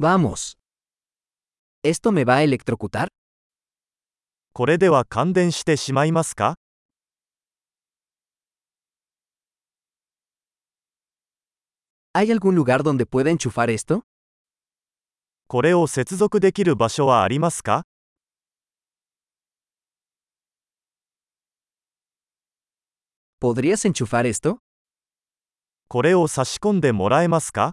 Vamos. ¿Esto me va a electrocutar? これでは感電してしまいますか ¿Hay algún lugar donde pueda enchufar esto? これを接続できる場所はありますか ¿Podrías enchufar esto? これを差し込んでもらえますか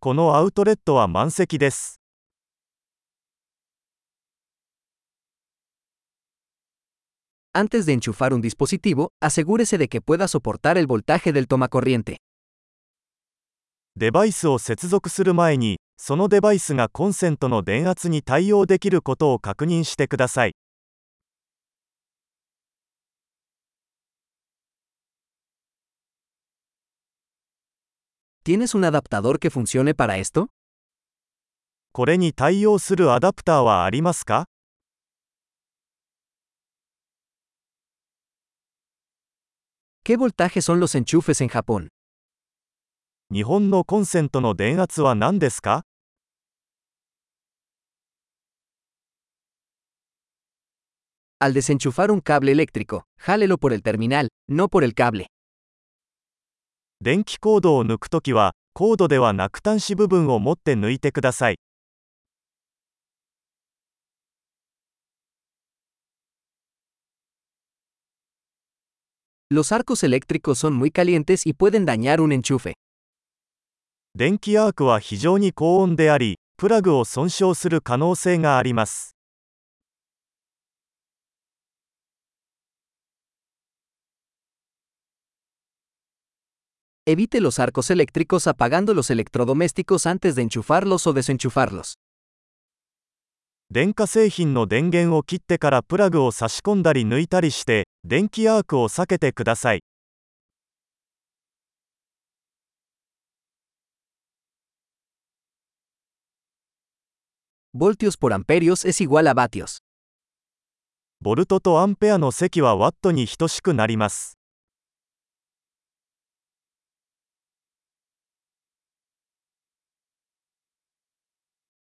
このアウトレットは満席です。Antes de enchufar un dispositivo, asegúrese de que pueda soportar el voltaje del tomacorriente. デバイスを接続する前に、そのデバイスがコンセントの電圧に対応できることを確認してください。¿Tienes un adaptador que funcione para esto? ¿Qué voltaje son los enchufes en Japón? Al desenchufar un cable eléctrico, jálelo por el terminal, no por el cable. 電気コードを抜くときはコードではなく端子部分を持って抜いてください電気アークは非常に高温であり、プラグを損傷する可能性があります。Evite los arcos eléctricos apagando los electrodomésticos antes de enchufarlos o desenchufarlos. 電化製品の電源を切ってからプラグを差し込んだり抜いたりして電気アークを避けてくださいボルティオス por amperios es igual a vatios ボルトとアンペアの積はワットに等しくなります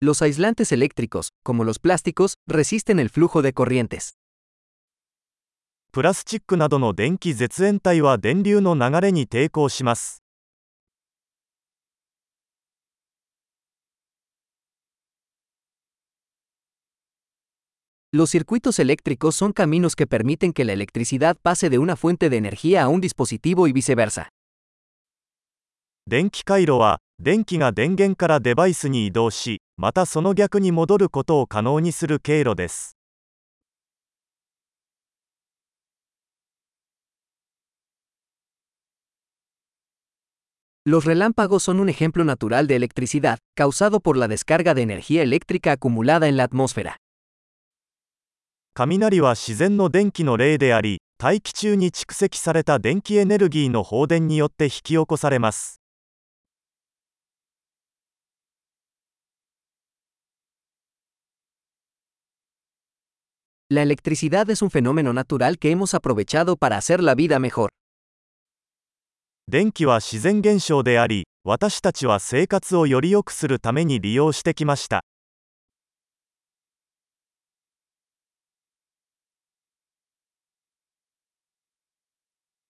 Los aislantes eléctricos, como los plásticos, resisten el flujo de corrientes. Los circuitos eléctricos son caminos que permiten que la electricidad pase de una fuente de energía a un dispositivo y viceversa. 電気回路は電気が電源からデバイスに移動しまたその逆に戻ることを可能にする経路です Los relámpagos son un ejemplo natural de electricidad, causado por la descarga de energía eléctrica acumulada en la atmósfera. 雷は自然の電気の例であり、大気中に蓄積された電気エネルギーの放電によって引き起こされます。La electricidad es un fenómeno natural que hemos aprovechado para hacer la vida mejor. 電気は自然現象であり、私たちは生活をより良くするために利用してきました。